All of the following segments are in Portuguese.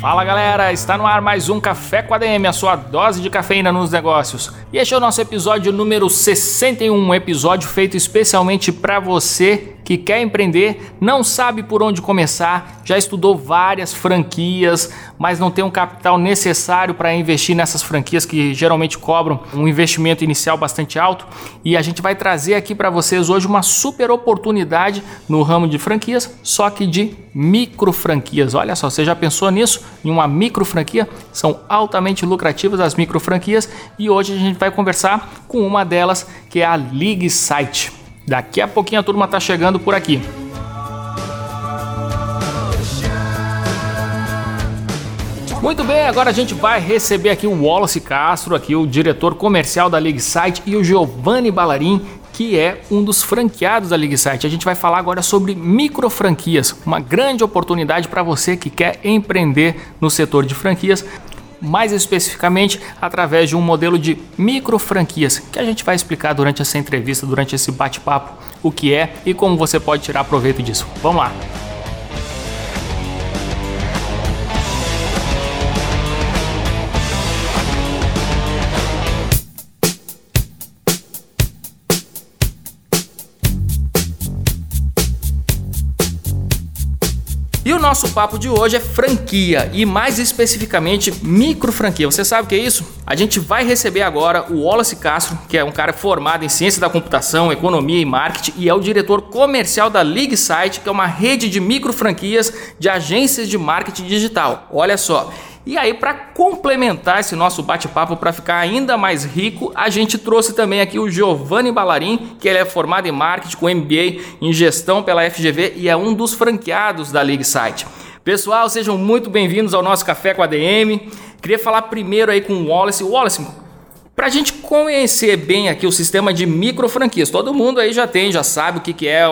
Fala galera, está no ar mais um Café com a DM, a sua dose de cafeína nos negócios. E este é o nosso episódio número 61, um episódio feito especialmente para você que quer empreender, não sabe por onde começar, já estudou várias franquias, mas não tem um capital necessário para investir nessas franquias que geralmente cobram um investimento inicial bastante alto. E a gente vai trazer aqui para vocês hoje uma super oportunidade no ramo de franquias, só que de micro franquias. Olha só, você já pensou nisso? Em uma micro franquia? São altamente lucrativas as micro franquias e hoje a gente vai conversar com uma delas que é a League Site. Daqui a pouquinho a turma tá chegando por aqui. Muito bem, agora a gente vai receber aqui o Wallace Castro, aqui o diretor comercial da League Site e o Giovanni Ballarin, que é um dos franqueados da League. A gente vai falar agora sobre micro franquias, uma grande oportunidade para você que quer empreender no setor de franquias mais especificamente através de um modelo de micro franquias, que a gente vai explicar durante essa entrevista, durante esse bate-papo, o que é e como você pode tirar proveito disso. Vamos lá! Nosso papo de hoje é franquia e mais especificamente micro franquia. Você sabe o que é isso? A gente vai receber agora o Wallace Castro, que é um cara formado em ciência da computação, economia e marketing e é o diretor comercial da League Site, que é uma rede de micro franquias de agências de marketing digital. Olha só, e aí, para complementar esse nosso bate-papo, para ficar ainda mais rico, a gente trouxe também aqui o Giovanni Ballarin, que ele é formado em marketing com MBA em gestão pela FGV e é um dos franqueados da League Site. Pessoal, sejam muito bem-vindos ao nosso Café com a DM. Queria falar primeiro aí com o Wallace. Wallace, para a gente conhecer bem aqui o sistema de micro franquias, todo mundo aí já tem, já sabe o que, que é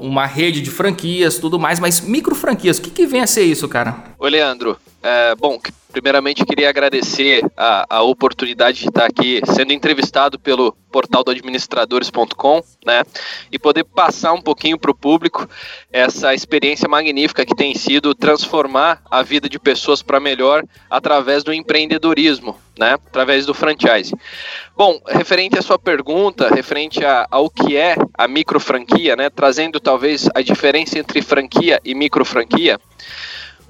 uma rede de franquias, tudo mais, mas micro franquias, o que, que vem a ser isso, cara? Oi, Leandro. É, bom, primeiramente queria agradecer a, a oportunidade de estar aqui sendo entrevistado pelo portal do administradores.com, né? E poder passar um pouquinho para o público essa experiência magnífica que tem sido transformar a vida de pessoas para melhor através do empreendedorismo, né? Através do franchise. Bom, referente à sua pergunta, referente a, ao que é a micro franquia, né? Trazendo talvez a diferença entre franquia e micro franquia.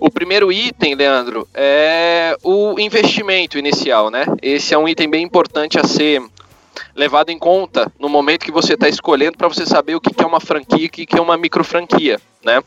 O primeiro item, Leandro, é o investimento inicial, né? Esse é um item bem importante a ser levado em conta no momento que você está escolhendo para você saber o que é uma franquia e o que é uma micro franquia, né?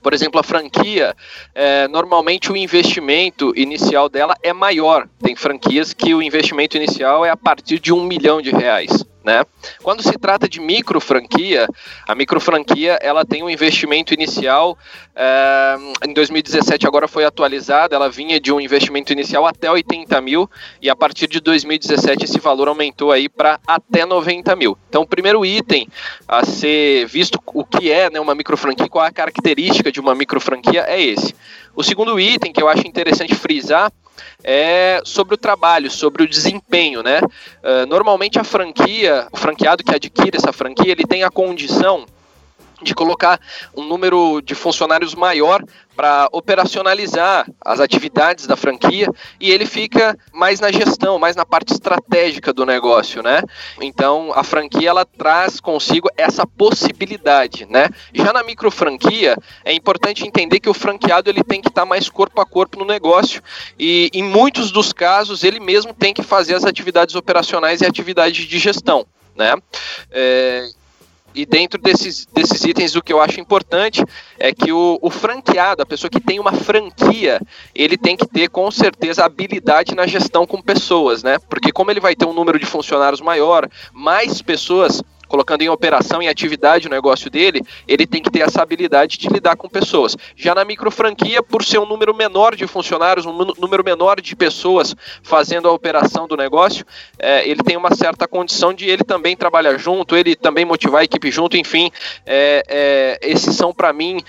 Por exemplo, a franquia, é, normalmente o investimento inicial dela é maior. Tem franquias que o investimento inicial é a partir de um milhão de reais. Né? Quando se trata de micro franquia, a micro franquia ela tem um investimento inicial é, em 2017 agora foi atualizada, ela vinha de um investimento inicial até 80 mil e a partir de 2017 esse valor aumentou aí para até 90 mil. Então o primeiro item a ser visto o que é né, uma micro franquia, qual é a característica de uma micro franquia é esse. O segundo item que eu acho interessante frisar é sobre o trabalho, sobre o desempenho, né? Uh, normalmente a franquia, o franqueado que adquire essa franquia, ele tem a condição de colocar um número de funcionários maior para operacionalizar as atividades da franquia e ele fica mais na gestão, mais na parte estratégica do negócio, né? Então a franquia ela traz consigo essa possibilidade, né? Já na micro franquia é importante entender que o franqueado ele tem que estar tá mais corpo a corpo no negócio e em muitos dos casos ele mesmo tem que fazer as atividades operacionais e atividades de gestão, né? É, e dentro desses, desses itens, o que eu acho importante é que o, o, franqueado, a pessoa que tem uma franquia, ele tem que ter com certeza habilidade na gestão com pessoas, né? Porque como ele vai ter um número de funcionários maior, mais pessoas colocando em operação, em atividade o negócio dele, ele tem que ter essa habilidade de lidar com pessoas. Já na micro franquia, por ser um número menor de funcionários, um número menor de pessoas fazendo a operação do negócio, é, ele tem uma certa condição de ele também trabalhar junto, ele também motivar a equipe junto, enfim, é, é, esses são para mim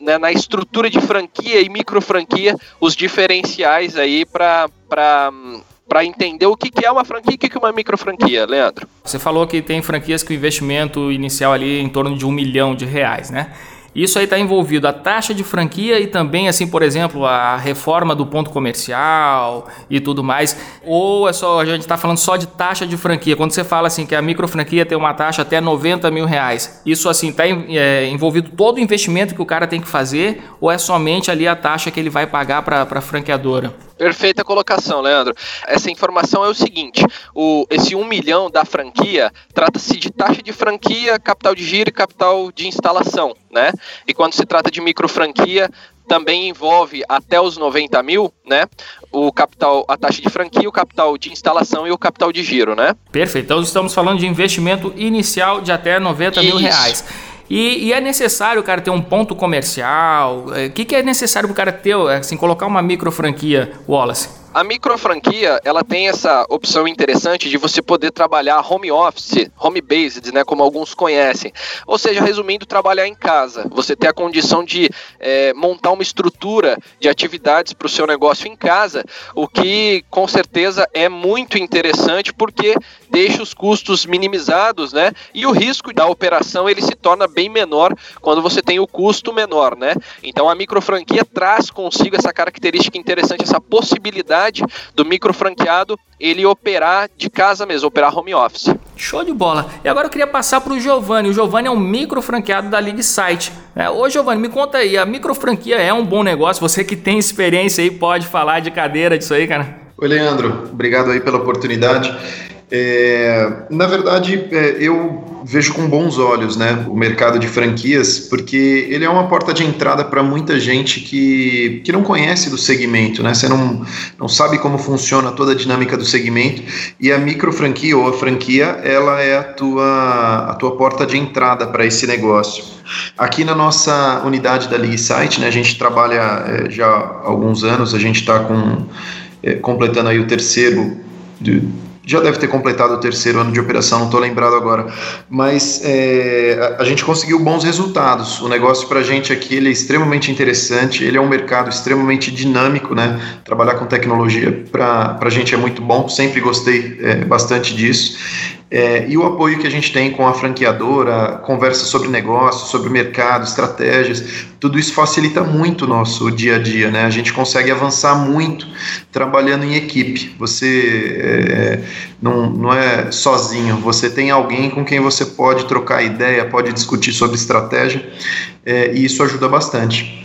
né, na estrutura de franquia e micro franquia os diferenciais aí para para entender o que, que é uma franquia e o que, que é uma micro franquia, Leandro. Você falou que tem franquias com investimento inicial ali em torno de um milhão de reais, né? Isso aí está envolvido a taxa de franquia e também, assim, por exemplo, a reforma do ponto comercial e tudo mais. Ou é só, a gente está falando só de taxa de franquia. Quando você fala assim que a micro franquia tem uma taxa até 90 mil reais, isso assim está é, envolvido todo o investimento que o cara tem que fazer ou é somente ali a taxa que ele vai pagar para a franqueadora? Perfeita colocação, Leandro. Essa informação é o seguinte: o, esse 1 milhão da franquia trata-se de taxa de franquia, capital de giro e capital de instalação, né? E quando se trata de micro franquia, também envolve até os 90 mil, né? O capital, a taxa de franquia, o capital de instalação e o capital de giro, né? Perfeito. Então estamos falando de investimento inicial de até 90 Isso. mil reais. E, e, é necessário o cara ter um ponto comercial? O é, que, que é necessário para o cara ter, assim, colocar uma micro franquia, Wallace? A micro franquia, ela tem essa opção interessante de você poder trabalhar home office, home based, né, como alguns conhecem. Ou seja, resumindo, trabalhar em casa. Você ter a condição de é, montar uma estrutura de atividades para o seu negócio em casa, o que com certeza é muito interessante porque deixa os custos minimizados, né? E o risco da operação ele se torna bem menor quando você tem o custo menor, né? Então a micro franquia traz consigo essa característica interessante, essa possibilidade possibilidade do micro franqueado ele operar de casa mesmo, operar home office. Show de bola. E agora eu queria passar para o Giovanni. O Giovanni é um micro franqueado da League Site. É, ô Giovanni, me conta aí, a micro franquia é um bom negócio? Você que tem experiência aí pode falar de cadeira disso aí, cara? Oi, Leandro. Obrigado aí pela oportunidade. É, na verdade, é, eu vejo com bons olhos né, o mercado de franquias, porque ele é uma porta de entrada para muita gente que, que não conhece do segmento, né? Você não, não sabe como funciona toda a dinâmica do segmento e a micro franquia ou a franquia, ela é a tua, a tua porta de entrada para esse negócio. Aqui na nossa unidade da League Site, né, a gente trabalha é, já há alguns anos, a gente está com, é, completando aí o terceiro já deve ter completado o terceiro ano de operação, não estou lembrado agora. Mas é, a, a, gente conseguiu bons resultados. O negócio para a gente aqui ele é extremamente interessante, ele é um mercado extremamente dinâmico, né? Trabalhar com tecnologia para a gente é muito bom, sempre gostei é, bastante disso. É, e o apoio que a gente tem com a franqueadora, conversa sobre negócio, sobre mercado, estratégias, tudo isso facilita muito o nosso dia a dia, né? A gente consegue avançar muito trabalhando em equipe. Você é, não, não é sozinho, você tem alguém com quem você pode trocar ideia, pode discutir sobre estratégia, é, e isso ajuda bastante.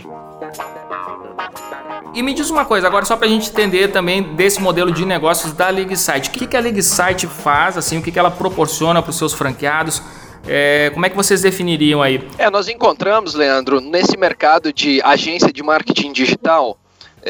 E me diz uma coisa, agora só para a gente entender também desse modelo de negócios da LeagueSite. O que, que a LeagueSite faz, assim, o que, que ela proporciona para os seus franqueados? É, como é que vocês definiriam aí? É, nós encontramos, Leandro, nesse mercado de agência de marketing digital,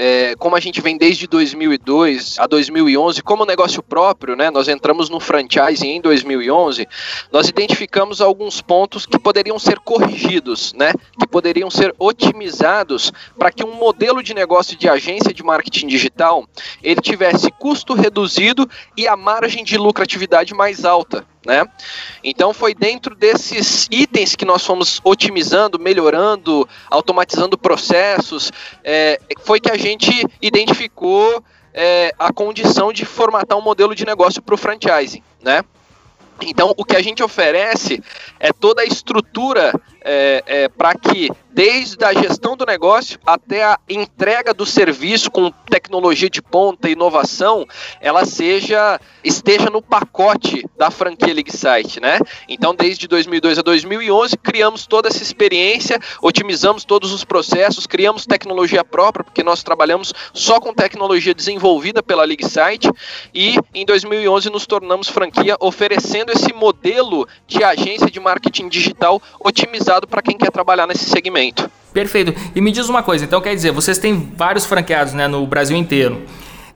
é, como a gente vem desde 2002 a 2011 como negócio próprio, né? Nós entramos no franchise em 2011. Nós identificamos alguns pontos que poderiam ser corrigidos, né? Que poderiam ser otimizados para que um modelo de negócio de agência de marketing digital ele tivesse custo reduzido e a margem de lucratividade mais alta. Né? Então foi dentro desses itens que nós fomos otimizando, melhorando, automatizando processos, é, foi que a gente identificou é, a condição de formatar um modelo de negócio para o franchising, né? Então, o que a gente oferece é toda a estrutura é, é, para que, desde a gestão do negócio até a entrega do serviço com tecnologia de ponta e inovação, ela seja esteja no pacote da franquia League Site, né? Então, desde 2002 a 2011, criamos toda essa experiência, otimizamos todos os processos, criamos tecnologia própria, porque nós trabalhamos só com tecnologia desenvolvida pela League Site, e em 2011 nos tornamos franquia oferecendo esse modelo de agência de marketing digital otimizado para quem quer trabalhar nesse segmento. Perfeito. E me diz uma coisa, então quer dizer, vocês têm vários franqueados né, no Brasil inteiro.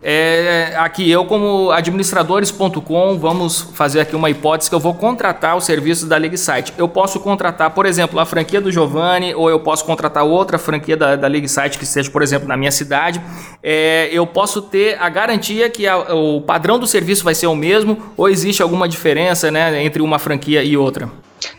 É, aqui eu como administradores.com vamos fazer aqui uma hipótese que eu vou contratar o serviço da League Site. Eu posso contratar, por exemplo, a franquia do Giovanni ou eu posso contratar outra franquia da, da League Site que esteja, por exemplo, na minha cidade. É, eu posso ter a garantia que a, o padrão do serviço vai ser o mesmo ou existe alguma diferença né, entre uma franquia e outra?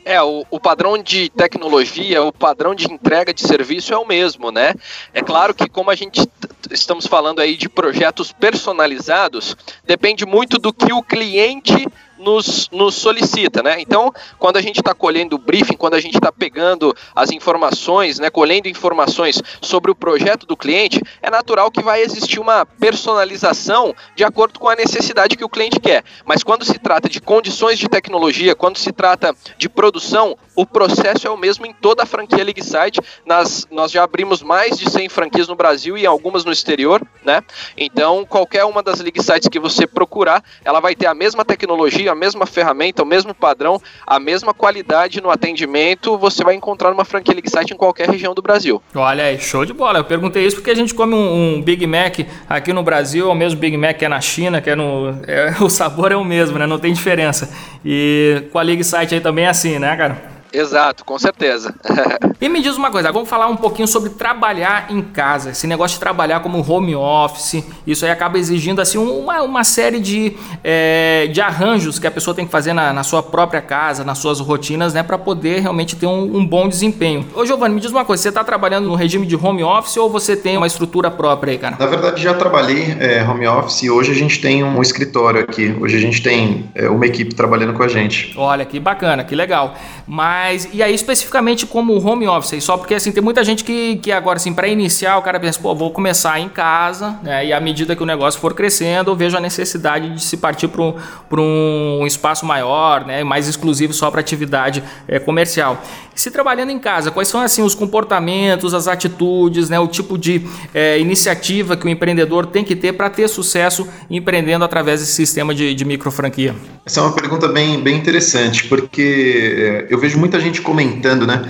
É, o, o, padrão de tecnologia, o padrão de entrega de serviço é o mesmo, né? É claro que como a gente estamos falando aí de projetos personalizados, depende muito do que o cliente nos, nos solicita, né? Então, quando a gente está colhendo o briefing, quando a gente está pegando as informações, né, colhendo informações sobre o projeto do cliente, é natural que vai existir uma personalização de acordo com a necessidade que o cliente quer. Mas quando se trata de condições de tecnologia, quando se trata de produção, o processo é o mesmo em toda a franquia LeagueSite. Nas, nós já abrimos mais de 100 franquias no Brasil e algumas no exterior, né? Então, qualquer uma das LeagueSites que você procurar, ela vai ter a mesma tecnologia, a mesma ferramenta, o mesmo padrão, a mesma qualidade no atendimento, você vai encontrar numa franquia LeagueSite em qualquer região do Brasil. Olha aí, show de bola. Eu perguntei isso porque a gente come um, um Big Mac aqui no Brasil, é o mesmo Big Mac que é na China, que é no. É, o sabor é o mesmo, né? Não tem diferença. E com a LeagueSite aí também é assim, né, cara? Exato, com certeza. e me diz uma coisa, vamos falar um pouquinho sobre trabalhar em casa, esse negócio de trabalhar como home office, isso aí acaba exigindo assim uma, uma série de, é, de arranjos que a pessoa tem que fazer na, na sua própria casa, nas suas rotinas, né, para poder realmente ter um, um, bom desempenho. Ô Giovanni, me diz uma coisa, você está trabalhando no regime de home office ou você tem uma estrutura própria aí, cara? Na verdade, já trabalhei é, home office e hoje a gente tem um escritório aqui, hoje a gente tem é, uma equipe trabalhando com a gente. Olha, que bacana, que legal. Mas mas, e aí especificamente como home office, só porque assim, tem muita gente que, que agora assim, para iniciar, o cara pensa, pô, vou começar em casa, né? E à medida que o negócio for crescendo, eu vejo a necessidade de se partir para um, um espaço maior, né? Mais exclusivo só para atividade é, comercial. Se trabalhando em casa, quais são assim os comportamentos, as atitudes, né? O tipo de é, iniciativa que o empreendedor tem que ter para ter sucesso empreendendo através desse sistema de, de micro franquia? Essa é uma pergunta bem, bem interessante, porque é, eu vejo muito muita gente comentando, né?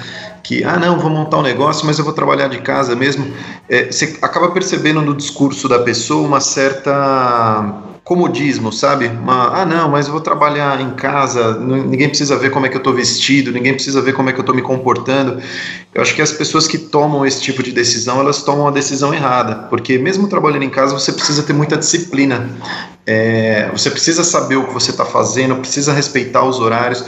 Que, ah, não, vou montar um negócio, mas eu vou trabalhar de casa mesmo. É, você acaba percebendo no discurso da pessoa uma certa comodismo, sabe? Uma, ah, não, mas eu vou trabalhar em casa, ninguém precisa ver como é que eu estou vestido, ninguém precisa ver como é que eu estou me comportando. Eu acho que as pessoas que tomam esse tipo de decisão, elas tomam a decisão errada, porque mesmo trabalhando em casa, você precisa ter muita disciplina. É, você precisa saber o que você está fazendo, precisa respeitar os horários,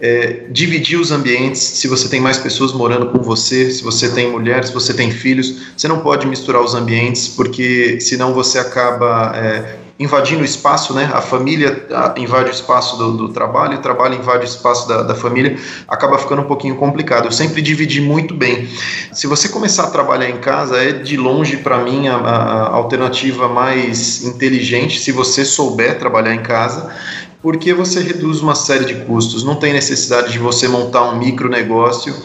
é, dividir os ambientes. Se você tem mais pessoas morando com você, se você tem mulheres, se você tem filhos, você não pode misturar os ambientes, porque senão você acaba é, invadindo o espaço, né? A família invade o espaço do, do trabalho, o trabalho invade o espaço da, da, família, acaba ficando um pouquinho complicado. Eu sempre dividi muito bem. Se você começar a trabalhar em casa, é de longe para mim a, a alternativa mais inteligente, se você souber trabalhar em casa porque você reduz uma série de custos. Não tem necessidade de você montar um micro negócio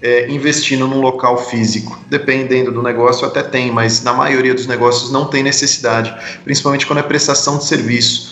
é, investindo num local físico. Dependendo do negócio, até tem, mas na maioria dos negócios não tem necessidade, principalmente quando é prestação de serviço.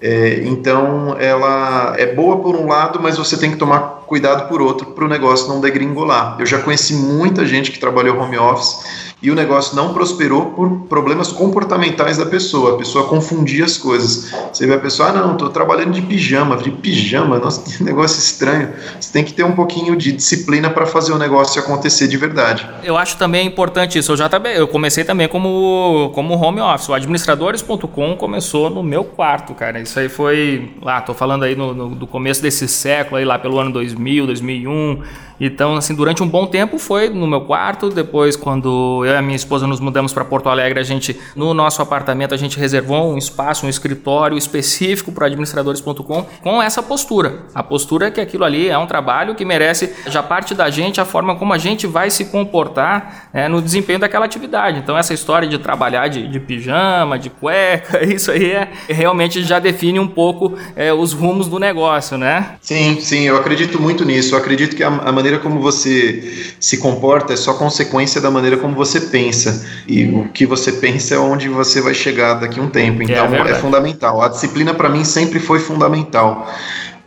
É, então, ela é boa por um lado, mas você tem que tomar cuidado por outro para o negócio não degringolar. Eu já conheci muita gente que trabalhou home office e o negócio não prosperou por problemas comportamentais da pessoa. A pessoa confundia as coisas. Você vê a pessoa, ah, não, estou trabalhando de pijama. De pijama, nossa, que negócio estranho. Você tem que ter um pouquinho de disciplina para fazer o negócio acontecer de verdade. Eu acho também importante isso. Eu já também, eu comecei também como, como home office. O administradores.com começou no meu quarto, cara. Isso aí foi lá, tô falando aí no, no, do começo desse século, aí lá pelo ano 2000, 2001. Então, assim, durante um bom tempo foi no meu quarto. Depois, quando eu e a minha esposa nos mudamos para Porto Alegre, a gente, no nosso apartamento, a gente reservou um espaço, um escritório específico para administradores.com com essa postura. A postura é que aquilo ali é um trabalho que merece já parte da gente, a forma como a gente vai se comportar é, no desempenho daquela atividade. Então, essa história de trabalhar de, de pijama, de cueca, isso aí é, realmente já define um pouco é, os rumos do negócio, né? Sim, sim, eu acredito muito nisso. Eu acredito que a, a maneira como você se comporta é só consequência da maneira como você pensa. E o que você pensa é onde você vai chegar daqui a um tempo. É então é, é fundamental. A disciplina para mim sempre foi fundamental.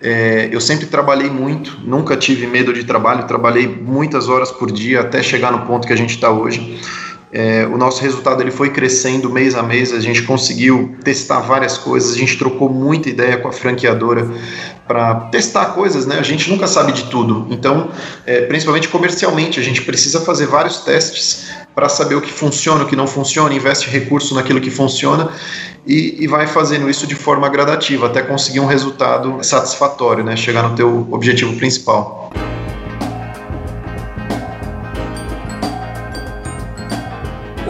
É, eu sempre trabalhei muito, nunca tive medo de trabalho, trabalhei muitas horas por dia até chegar no ponto que a gente está hoje. É, o nosso resultado ele foi crescendo mês a mês, a gente conseguiu testar várias coisas, a gente trocou muita ideia com a franqueadora para testar coisas, né? A gente nunca sabe de tudo, então, é, principalmente comercialmente, a gente precisa fazer vários testes para saber o que funciona, o que não funciona, investe recurso naquilo que funciona e, e, vai fazendo isso de forma gradativa até conseguir um resultado satisfatório, né? Chegar no teu objetivo principal.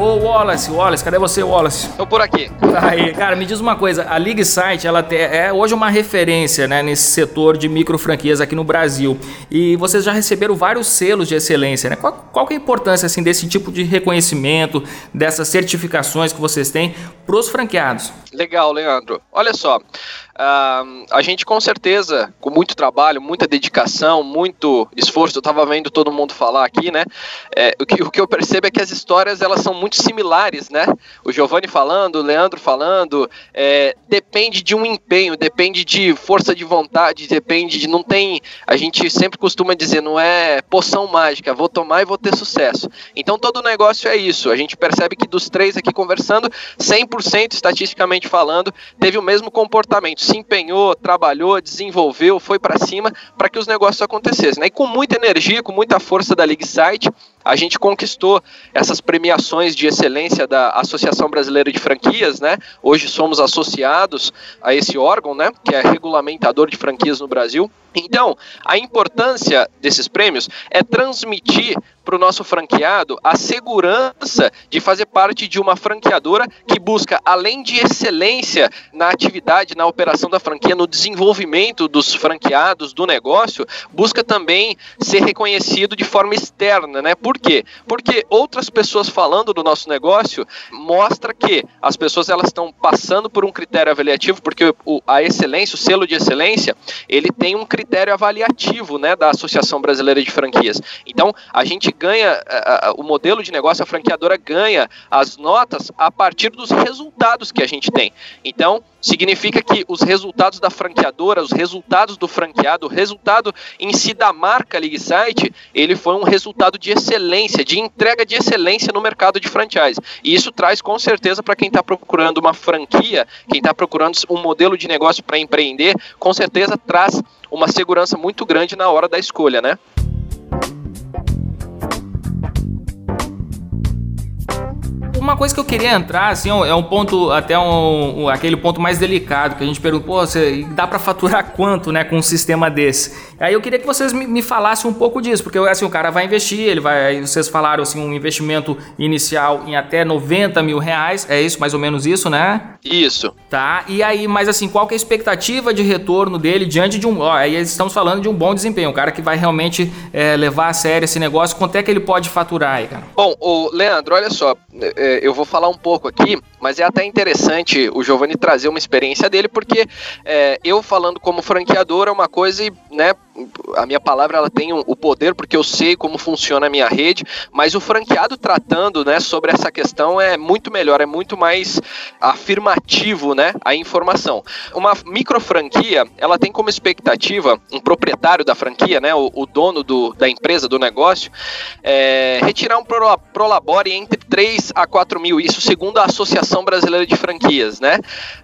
Ô Wallace, Wallace, cadê você, Wallace? Tô por aqui. Aí, cara, me diz uma coisa, a League Site, ela é hoje uma referência, né, nesse setor de micro franquias aqui no Brasil. E vocês já receberam vários selos de excelência, né? Qual, qual é a importância assim desse tipo de reconhecimento, dessas certificações que vocês têm para os franqueados? Legal, Leandro. Olha só, Uh, a gente com certeza, com muito trabalho, muita dedicação, muito esforço, eu estava vendo todo mundo falar aqui, né? É, o, que, o que eu percebo é que as histórias elas são muito similares, né? O Giovanni falando, o Leandro falando, é, depende de um empenho, depende de força de vontade, depende de. Não tem. A gente sempre costuma dizer, não é poção mágica, vou tomar e vou ter sucesso. Então todo negócio é isso. A gente percebe que dos três aqui conversando, 100% estatisticamente falando, teve o mesmo comportamento se empenhou, trabalhou, desenvolveu, foi para cima para que os negócios acontecessem. Né? E com muita energia, com muita força da League Site, a gente conquistou essas premiações de excelência da Associação Brasileira de Franquias, né? Hoje somos associados a esse órgão, né? Que é regulamentador de franquias no Brasil. Então, a importância desses prêmios é transmitir para o nosso franqueado a segurança de fazer parte de uma franqueadora que busca, além de excelência na atividade, na operação da franquia, no desenvolvimento dos franqueados, do negócio, busca também ser reconhecido de forma externa, né? Por quê? Porque outras pessoas falando do nosso negócio mostra que as pessoas elas estão passando por um critério avaliativo, porque o, a excelência, o selo de excelência, ele tem um critério avaliativo, né, da Associação Brasileira de Franquias. Então, a gente ganha o modelo de negócio, a franqueadora ganha as notas a partir dos resultados que a gente tem. Então, significa que os resultados da franqueadora, os resultados do franqueado, o resultado em si da marca League Site, ele foi um resultado de excelência, de entrega de excelência no mercado de franchise. E isso traz com certeza para quem está procurando uma franquia, quem está procurando um modelo de negócio para empreender, com certeza traz uma segurança muito grande na hora da escolha, né? Uma coisa que eu queria entrar, assim, é um ponto, até um, um aquele ponto mais delicado, que a gente pergunta, pô, você, dá para faturar quanto, né, com um sistema desse? Aí eu queria que vocês me, me falassem um pouco disso, porque assim, o cara vai investir, ele vai, vocês falaram assim, um investimento inicial em até 90 mil reais, é isso, mais ou menos isso, né? Isso. Tá, e aí, mas assim, qual que é a expectativa de retorno dele diante de um, ó, aí estamos falando de um bom desempenho, um cara que vai realmente é, levar a sério esse negócio, quanto é que ele pode faturar aí, cara? Bom, o Leandro, olha só, é, eu vou falar um pouco aqui, mas é até interessante o Giovanni trazer uma experiência dele, porque é, eu falando como franqueador é uma coisa e, né, a minha palavra ela tem o poder porque eu sei como funciona a minha rede, mas o franqueado tratando, né, sobre essa questão é muito melhor, é muito mais afirmativo, né, a informação. Uma micro franquia, ela tem como expectativa um proprietário da franquia, né, o, o dono do, da empresa, do negócio, é, retirar um prolabore entre 3 a 4 mil, isso segundo a Associação Brasileira de Franquias, né?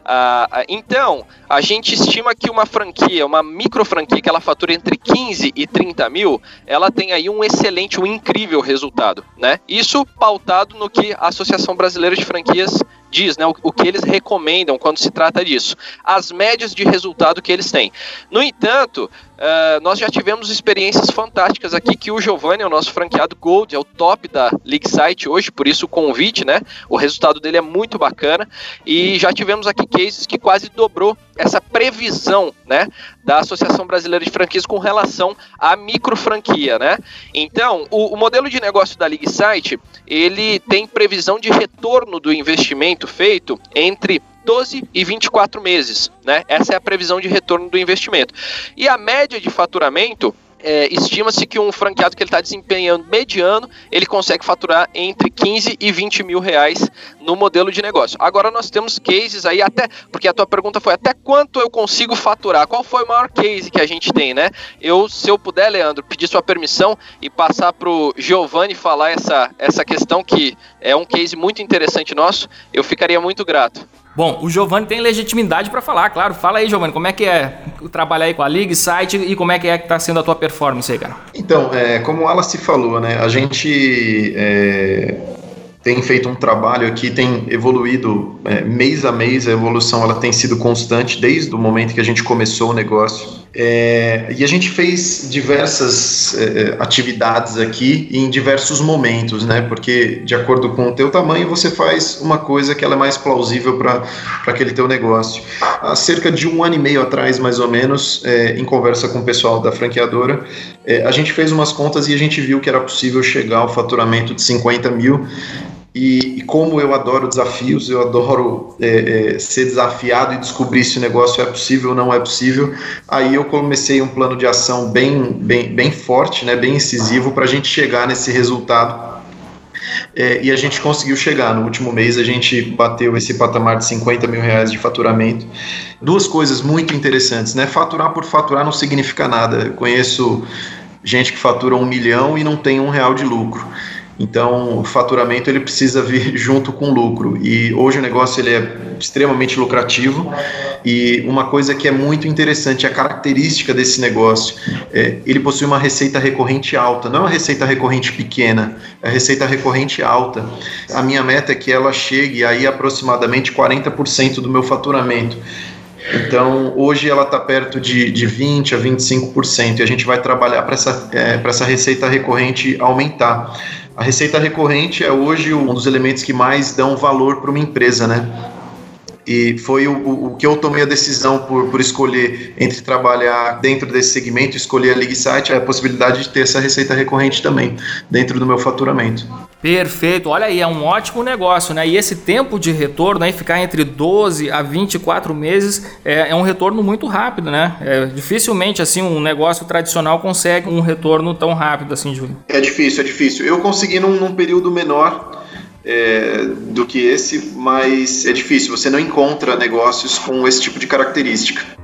Ah, então, a gente estima que uma franquia, uma micro franquia que ela fatura entre 15 e 30 mil, ela tem aí um excelente, um incrível resultado, né? Isso pautado no que a Associação Brasileira de Franquias diz, né, o, o, que eles recomendam quando se trata disso, as médias de resultado que eles têm. No entanto, uh, nós já tivemos experiências fantásticas aqui que o Giovanni, o nosso franqueado Gold, é o top da League Site hoje, por isso o convite, né? O resultado dele é muito bacana e já tivemos aqui cases que quase dobrou essa previsão, né, da Associação Brasileira de Franquias com relação à micro franquia, né? Então, o, o modelo de negócio da League Site, ele tem previsão de retorno do investimento feito entre 12 e 24 meses, né? Essa é a previsão de retorno do investimento. E a média de faturamento é, estima-se que um franqueado que ele está desempenhando mediano, ele consegue faturar entre 15 e 20 mil reais no modelo de negócio. Agora nós temos cases aí até, porque a tua pergunta foi até quanto eu consigo faturar? Qual foi o maior case que a gente tem, né? Eu, se eu puder, Leandro, pedir sua permissão e passar para o Giovanni falar essa, essa questão que é um case muito interessante nosso, eu ficaria muito grato. Bom, o Giovanni tem legitimidade para falar, claro. Fala aí, Giovanni, como é que é trabalhar aí com a League Site e como é que é que está sendo a tua performance aí, cara? Então, é, como ela se falou, né, a gente é, tem feito um trabalho aqui, tem evoluído é, mês a mês, a evolução ela tem sido constante desde o momento que a gente começou o negócio. É, e a gente fez diversas é, é atividades aqui em diversos momentos, né? Porque de acordo com o teu tamanho, você faz uma coisa que ela é mais plausível para aquele teu negócio. Há cerca de um ano e meio atrás, mais ou menos, é, em conversa com o pessoal da franqueadora, é, a gente fez umas contas e a gente viu que era possível chegar ao faturamento de 50 mil e, e, como eu adoro desafios, eu adoro é, é, ser desafiado e descobrir se o negócio é possível ou não é possível, aí eu comecei um plano de ação bem, bem, bem forte, né, bem incisivo para a gente chegar nesse resultado. É, e a gente conseguiu chegar. No último mês a gente bateu esse patamar de 50 mil reais de faturamento. Duas coisas muito interessantes, né? Faturar por faturar não significa nada. Eu conheço gente que fatura um milhão e não tem um real de lucro. Então, o faturamento ele precisa vir junto com o lucro. E hoje o negócio ele é extremamente lucrativo. E uma coisa que é muito interessante, a característica desse negócio, é, ele possui uma receita recorrente alta. Não é uma receita recorrente pequena, é receita recorrente alta. A minha meta é que ela chegue aí aproximadamente 40% do meu faturamento. Então, hoje ela está perto de, de 20% a 25%, e a gente vai trabalhar para essa, é, essa receita recorrente aumentar. A receita recorrente é hoje um dos elementos que mais dão valor para uma empresa, né? E foi o, o, que eu tomei a decisão por, por escolher entre trabalhar dentro desse segmento, escolher a League Site, a possibilidade de ter essa receita recorrente também dentro do meu faturamento. Perfeito, olha aí, é um ótimo negócio, né? E esse tempo de retorno aí, ficar entre 12 a 24 meses, é, é um retorno muito rápido, né? É, dificilmente, assim, um negócio tradicional consegue um retorno tão rápido assim, Júlio. É difícil, é difícil. Eu consegui num, num período menor é, do que esse, mas é difícil. Você não encontra negócios com esse tipo de característica.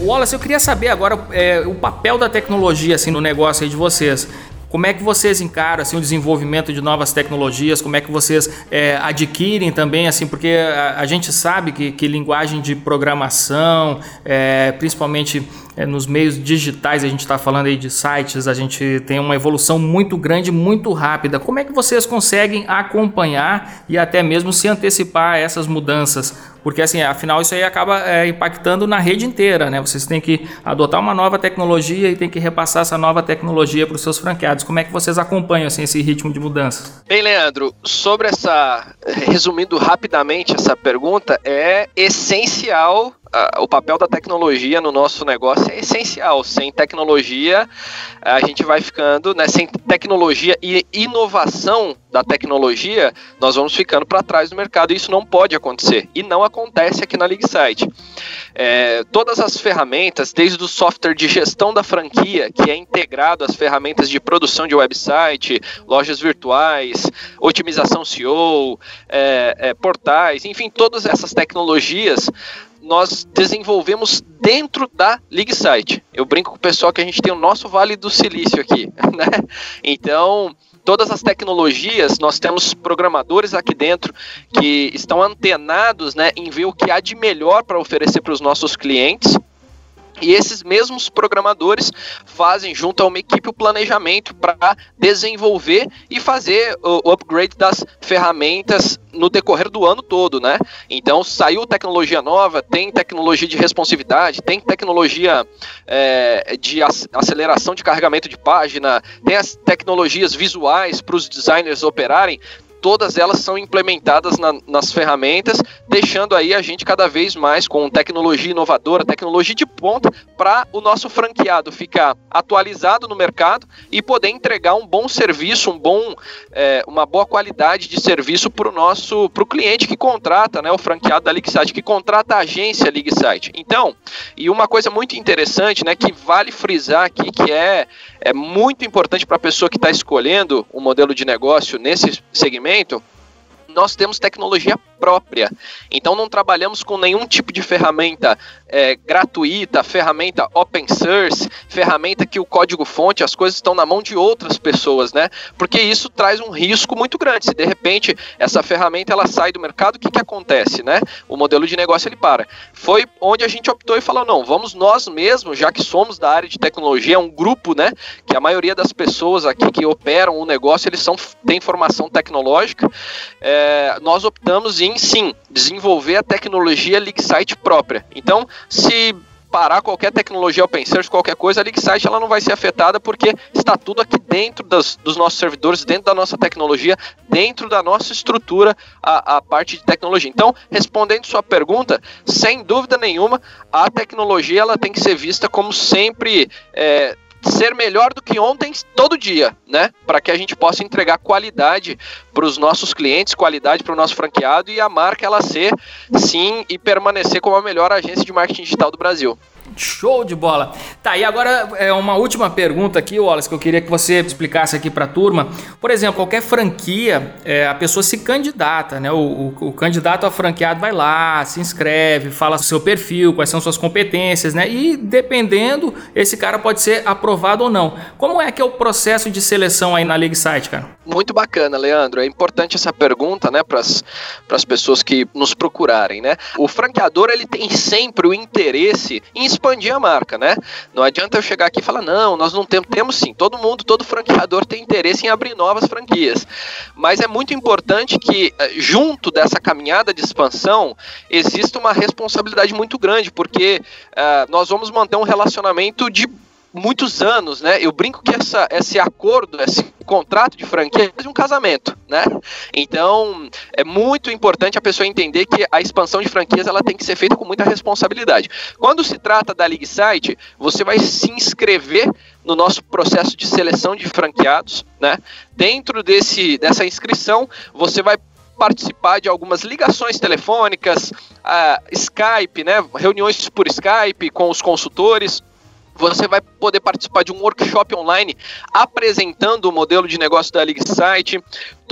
Wallace, eu queria saber agora é, o papel da tecnologia assim, no negócio de vocês. Como é que vocês encaram assim, o desenvolvimento de novas tecnologias? Como é que vocês é, adquirem também, assim, porque a, a gente sabe que, que, linguagem de programação, é, principalmente é, nos meios digitais, a gente está falando aí de sites, a gente tem uma evolução muito grande, muito rápida. Como é que vocês conseguem acompanhar e até mesmo se antecipar a essas mudanças? Porque assim, afinal isso aí acaba é, impactando na rede inteira, né? Vocês têm que adotar uma nova tecnologia e tem que repassar essa nova tecnologia para os seus franqueados. Como é que vocês acompanham assim, esse ritmo de mudança? Bem, Leandro, sobre essa, resumindo rapidamente essa pergunta, é essencial o papel da tecnologia no nosso negócio é essencial. Sem tecnologia, a gente vai ficando, né, sem tecnologia e inovação da tecnologia, nós vamos ficando para trás do mercado. Isso não pode acontecer. E não acontece aqui na LeagueSite. É, todas as ferramentas, desde o software de gestão da franquia, que é integrado às ferramentas de produção de website, lojas virtuais, otimização SEO, é, é, portais, enfim, todas essas tecnologias nós desenvolvemos dentro da LeagueSite. Eu brinco com o pessoal que a gente tem o nosso Vale do Silício aqui, né? Então, todas as tecnologias, nós temos programadores aqui dentro que estão antenados né, em ver o que há de melhor para oferecer para os nossos clientes e esses mesmos programadores fazem junto a uma equipe o planejamento para desenvolver e fazer o upgrade das ferramentas no decorrer do ano todo, né? Então saiu tecnologia nova, tem tecnologia de responsividade, tem tecnologia é, de aceleração de carregamento de página, tem as tecnologias visuais para os designers operarem todas elas são implementadas na, nas ferramentas, deixando aí a gente cada vez mais com tecnologia inovadora, tecnologia de ponta, para o nosso franqueado ficar atualizado no mercado e poder entregar um bom serviço, um bom, é, uma boa qualidade de serviço para o nosso pro cliente que contrata, né, o franqueado da LeagueSite, que contrata a agência LeagueSite. Então, e uma coisa muito interessante, né, que vale frisar aqui, que é, é muito importante para a pessoa que está escolhendo o um modelo de negócio nesse segmento, nós temos tecnologia própria. Então não trabalhamos com nenhum tipo de ferramenta é, gratuita, ferramenta open source, ferramenta que o código-fonte, as coisas estão na mão de outras pessoas, né? Porque isso traz um risco muito grande. Se de repente essa ferramenta ela sai do mercado, o que, que acontece, né? O modelo de negócio ele para. Foi onde a gente optou e falou: não, vamos nós mesmos, já que somos da área de tecnologia, é um grupo, né? Que a maioria das pessoas aqui que operam o negócio, eles são, têm formação tecnológica. É, nós optamos em sim desenvolver a tecnologia LeakSite própria. Então, se parar qualquer tecnologia open source, qualquer coisa, a LeakSite ela não vai ser afetada porque está tudo aqui dentro das, dos nossos servidores, dentro da nossa tecnologia, dentro da nossa estrutura, a, a parte de tecnologia. Então, respondendo sua pergunta, sem dúvida nenhuma, a tecnologia ela tem que ser vista como sempre é, ser melhor do que ontem todo dia, né? Para que a gente possa entregar qualidade para os nossos clientes, qualidade para o nosso franqueado e a marca ela ser, sim, e permanecer como a melhor agência de marketing digital do Brasil. Show de bola. Tá, e agora é uma última pergunta aqui, Wallace, que eu queria que você explicasse aqui para a turma. Por exemplo, qualquer franquia, é, a pessoa se candidata, né? O, o, o, candidato a franqueado vai lá, se inscreve, fala seu perfil, quais são suas competências, né? E dependendo, esse cara pode ser aprovado ou não. Como é que é o processo de seleção aí na League Site, cara? Muito bacana, Leandro. É importante essa pergunta, né, para as pessoas que nos procurarem, né? O franqueador, ele tem sempre o interesse em expandir a marca, né? Não adianta eu chegar aqui e falar, não, nós não temos, temos sim, todo mundo, todo franqueador tem interesse em abrir novas franquias. Mas é muito importante que, eh, junto dessa caminhada de expansão, exista uma responsabilidade muito grande, porque uh, nós vamos manter um relacionamento de muitos anos, né? Eu brinco que essa, esse acordo, esse contrato de franquia é de um casamento, né? Então, é muito importante a pessoa entender que a expansão de franquias ela tem que ser feita com muita responsabilidade. Quando se trata da League Site, você vai se inscrever no nosso processo de seleção de franqueados, né? Dentro desse, dessa inscrição, você vai participar de algumas ligações telefônicas, uh, Skype, né? Reuniões por Skype com os consultores você vai poder participar de um workshop online apresentando o modelo de negócio da LeagueSite.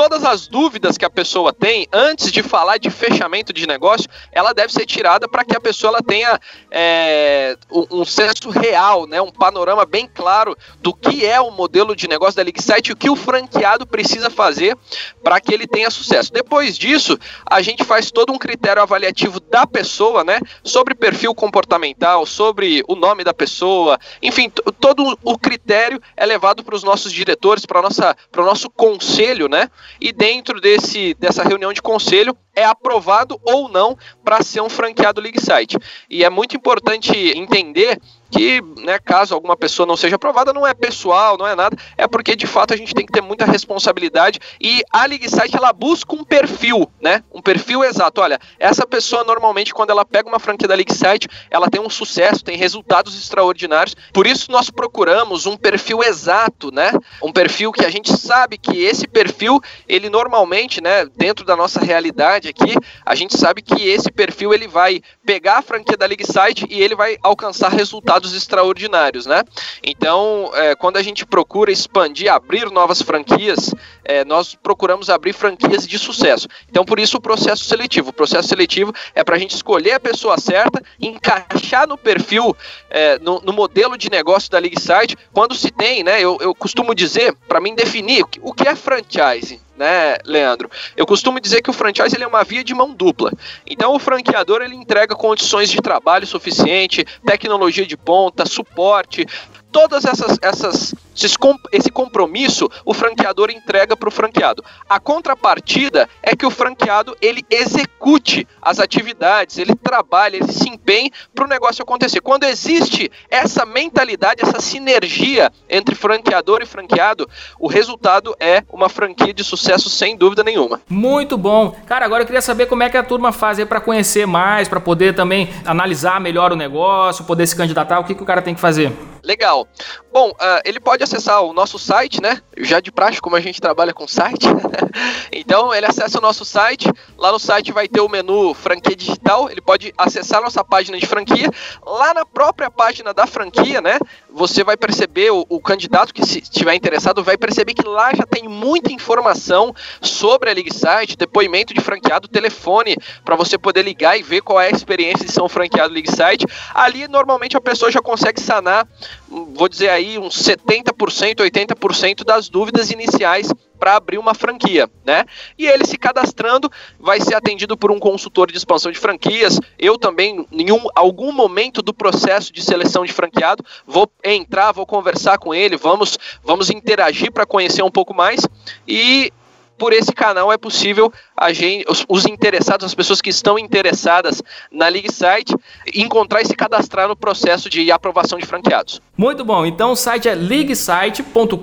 Todas as dúvidas que a pessoa tem antes de falar de fechamento de negócio, ela deve ser tirada para que a pessoa ela tenha é, um, senso real, né, um panorama bem claro do que é o modelo de negócio da LeagueSite e o que o franqueado precisa fazer para que ele tenha sucesso. Depois disso, a gente faz todo um critério avaliativo da pessoa, né, sobre perfil comportamental, sobre o nome da pessoa, enfim, todo o critério é levado para os nossos diretores, para o nosso conselho, né? E dentro desse, dessa reunião de conselho é aprovado ou não para ser um franqueado League Site. E é muito importante entender que, né, caso alguma pessoa não seja aprovada, não é pessoal, não é nada, é porque de fato a gente tem que ter muita responsabilidade e a LeagueSite ela busca um perfil, né, um perfil exato. Olha, essa pessoa normalmente quando ela pega uma franquia da LeagueSite, ela tem um sucesso, tem resultados extraordinários. Por isso nós procuramos um perfil exato, né, um perfil que a gente sabe que esse perfil ele normalmente, né, dentro da nossa realidade aqui, a gente sabe que esse perfil ele vai pegar a franquia da LeagueSite e ele vai alcançar resultados resultados extraordinários, né? Então, é, quando a gente procura expandir, abrir novas franquias, é, nós procuramos abrir franquias de sucesso. Então, por isso o processo seletivo. O processo seletivo é para a gente escolher a pessoa certa, encaixar no perfil, é, no, no, modelo de negócio da League Site. Quando se tem, né? Eu, eu costumo dizer, para mim definir o que é franchise né, Leandro? Eu costumo dizer que o franchise ele é uma via de mão dupla. Então o franqueador ele entrega condições de trabalho suficiente, tecnologia de ponta, suporte, todas essas, essas Esse compromisso o franqueador entrega para o franqueado. A contrapartida é que o franqueado ele execute as atividades, ele trabalha, ele se empenha para o negócio acontecer. Quando existe essa mentalidade, essa sinergia entre franqueador e franqueado, o resultado é uma franquia de sucesso sem dúvida nenhuma. Muito bom. Cara, agora eu queria saber como é que a turma faz aí para conhecer mais, para poder também analisar melhor o negócio, poder se candidatar, o que, que o cara tem que fazer? Legal. Bom, uh, ele pode acessar o nosso site, né? Já de prática, como a gente trabalha com site. então, ele acessa o nosso site. Lá no site vai ter o menu franquia digital. Ele pode acessar nossa página de franquia. Lá na própria página da franquia, né? Você vai perceber, o, o candidato que estiver interessado vai perceber que lá já tem muita informação sobre a League Site, depoimento de franqueado, telefone para você poder ligar e ver qual é a experiência de ser um franqueado League Site. Ali, normalmente, a pessoa já consegue sanar vou dizer aí, uns 70%, 80% das dúvidas iniciais para abrir uma franquia, né? E ele se cadastrando vai ser atendido por um consultor de expansão de franquias. Eu também, em um, algum momento do processo de seleção de franqueado, vou entrar, vou conversar com ele, vamos, vamos interagir para conhecer um pouco mais e por esse canal é possível a gente, os, os, interessados, as pessoas que estão interessadas na League Site, encontrar e se cadastrar no processo de aprovação de franqueados. Muito bom. Então o site é leaguesite.com.br.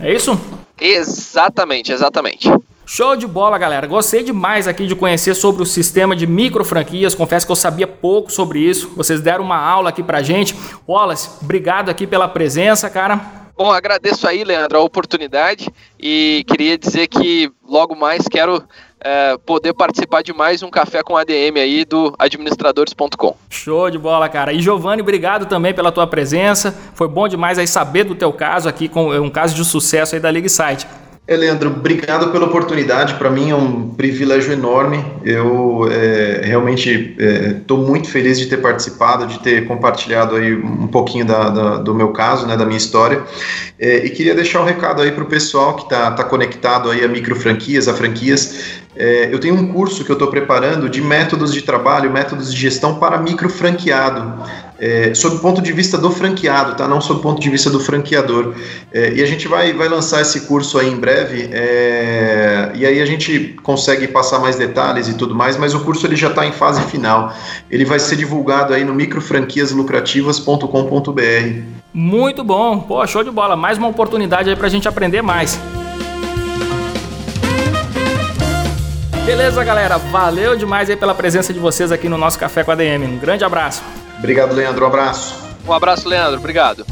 É isso? Exatamente, exatamente. Show de bola, galera. Gostei demais aqui de conhecer sobre o sistema de micro franquias. Confesso que eu sabia pouco sobre isso. Vocês deram uma aula aqui pra gente. Wallace, obrigado aqui pela presença, cara. Bom, agradeço aí, Leandro, a oportunidade e queria dizer que logo mais quero é, poder participar de mais um café com ADM aí do administradores.com. Show de bola, cara. E Giovanni, obrigado também pela tua presença. Foi bom demais aí saber do teu caso aqui, com um caso de sucesso aí da League Site. É, Leandro, obrigado pela oportunidade. Para mim é um privilégio enorme. Eu é, realmente estou é, muito feliz de ter participado, de ter compartilhado aí um pouquinho da, da, do meu caso, né, da minha história. É, e queria deixar um recado aí para o pessoal que está tá conectado aí a micro franquias, a franquias. É, eu tenho um curso que eu estou preparando de métodos de trabalho, métodos de gestão para micro franqueado, é, sob o ponto de vista do franqueado, tá? Não sob o ponto de vista do franqueador. É, e a gente vai, vai lançar esse curso aí em breve, é, e aí a gente consegue passar mais detalhes e tudo mais, mas o curso ele já está em fase final. Ele vai ser divulgado aí no microfranquiaslucrativas.com.br. Muito bom, pô, show de bola. Mais uma oportunidade aí para a gente aprender mais. Beleza, galera? Valeu demais aí pela presença de vocês aqui no nosso Café com a DM. Um grande abraço. Obrigado, Leandro. Um abraço. Um abraço, Leandro. Obrigado.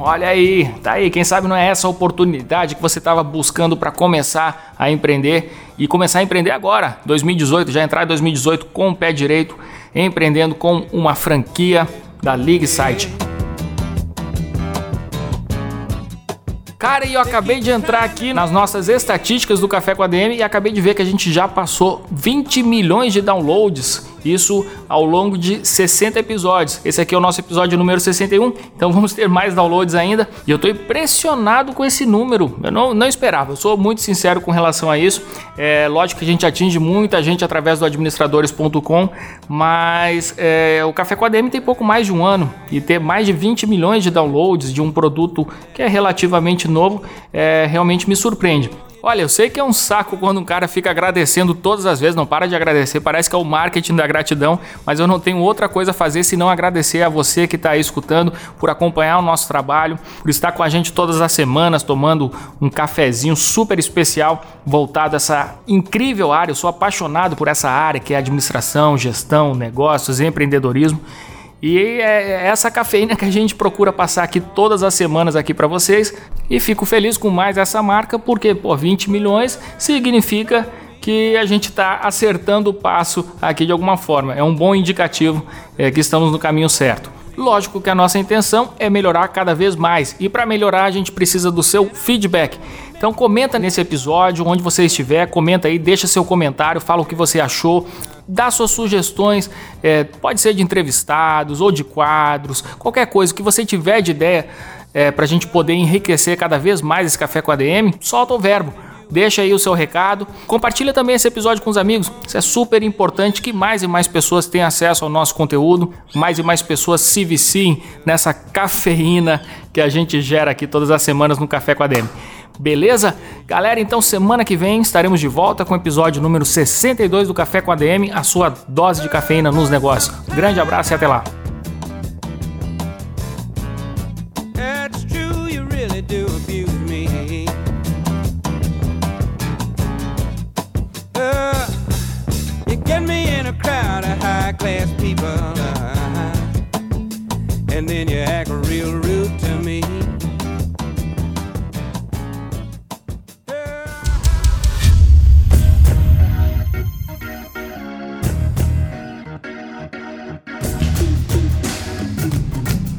Olha aí, tá aí. Quem sabe não é essa a oportunidade que você estava buscando para começar a empreender e começar a empreender agora, 2018, já entrar em 2018 com o pé direito, empreendendo com uma franquia da League Site. Cara, e eu acabei de entrar aqui nas nossas estatísticas do Café com a DM e acabei de ver que a gente já passou 20 milhões de downloads isso ao longo de 60 episódios. Esse aqui é o nosso episódio número 61, então vamos ter mais downloads ainda. E eu estou impressionado com esse número. Eu não, não esperava, eu sou muito sincero com relação a isso. É lógico que a gente atinge muita gente através do administradores.com, mas é, o Café com a DM tem pouco mais de um ano e ter mais de 20 milhões de downloads de um produto que é relativamente novo é, realmente me surpreende. Olha, eu sei que é um saco quando um cara fica agradecendo todas as vezes, não para de agradecer, parece que é o marketing da gratidão, mas eu não tenho outra coisa a fazer senão agradecer a você que está aí escutando por acompanhar o nosso trabalho, por estar com a gente todas as semanas tomando um cafezinho super especial voltado a essa incrível área. Eu sou apaixonado por essa área que é administração, gestão, negócios, empreendedorismo. E é essa cafeína que a gente procura passar aqui todas as semanas aqui para vocês. E fico feliz com mais essa marca porque, pô, 20 milhões significa que a gente está acertando o passo aqui de alguma forma. É um bom indicativo é, que estamos no caminho certo. Lógico que a nossa intenção é melhorar cada vez mais e para melhorar a gente precisa do seu feedback. Então comenta nesse episódio, onde você estiver, comenta aí, deixa seu comentário, fala o que você achou, dá suas sugestões, é, pode ser de entrevistados ou de quadros, qualquer coisa que você tiver de ideia é, para a gente poder enriquecer cada vez mais esse café com ADM, solta o verbo. Deixa aí o seu recado. Compartilha também esse episódio com os amigos. Isso é super importante que mais e mais pessoas tenham acesso ao nosso conteúdo, mais e mais pessoas se viciem nessa cafeína que a gente gera aqui todas as semanas no Café com a DM. Beleza? Galera, então semana que vem estaremos de volta com o episódio número 62 do Café com a DM, a sua dose de cafeína nos negócios. Grande abraço e até lá. uh, and then you act real